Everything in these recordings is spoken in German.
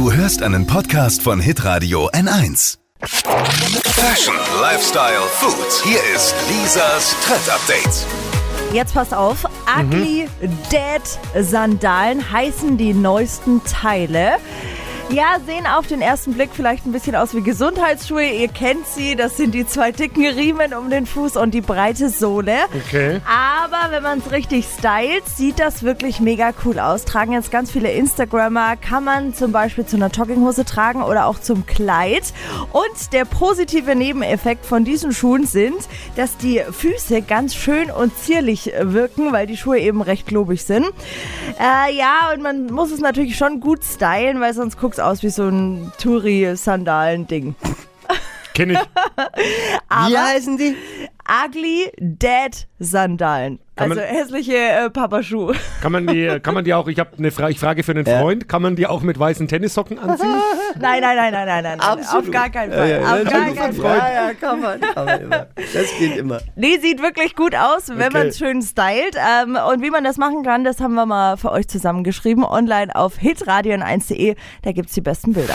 Du hörst einen Podcast von Hitradio N1. Fashion, Lifestyle, Food. Hier ist Lisas Trend Update. Jetzt pass auf, Ugly Dead Sandalen heißen die neuesten Teile. Ja, sehen auf den ersten Blick vielleicht ein bisschen aus wie Gesundheitsschuhe. Ihr kennt sie, das sind die zwei dicken Riemen um den Fuß und die breite Sohle. Okay. Aber wenn man es richtig stylt, sieht das wirklich mega cool aus. Tragen jetzt ganz viele Instagrammer, kann man zum Beispiel zu einer Jogginghose tragen oder auch zum Kleid. Und der positive Nebeneffekt von diesen Schuhen sind, dass die Füße ganz schön und zierlich wirken, weil die Schuhe eben recht globig sind. Äh, ja, und man muss es natürlich schon gut stylen, weil sonst guckt aus wie so ein Touri-Sandalen-Ding. Kenne ich. Aber Wie heißen die? Ugly Dead Sandalen. Kann Also man- hässliche äh, Papaschuhe. Kann man die, kann man die auch, ich habe eine Frage, ich frage für einen Ja. Freund, kann man die auch mit weißen Tennissocken anziehen? Nein, nein, nein, nein, nein, nein. Absolut. Auf gar keinen Fall. Ja, ja, Auf gar keinen Fall. Ja, ja, kann man, kann man immer. Das geht immer. Nee, sieht wirklich gut aus, wenn Okay. man es schön stylt. Ähm, und wie man das machen kann, das haben wir mal für euch zusammengeschrieben. Online auf hitradio1.de. Da gibt's die besten Bilder.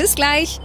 Bis gleich.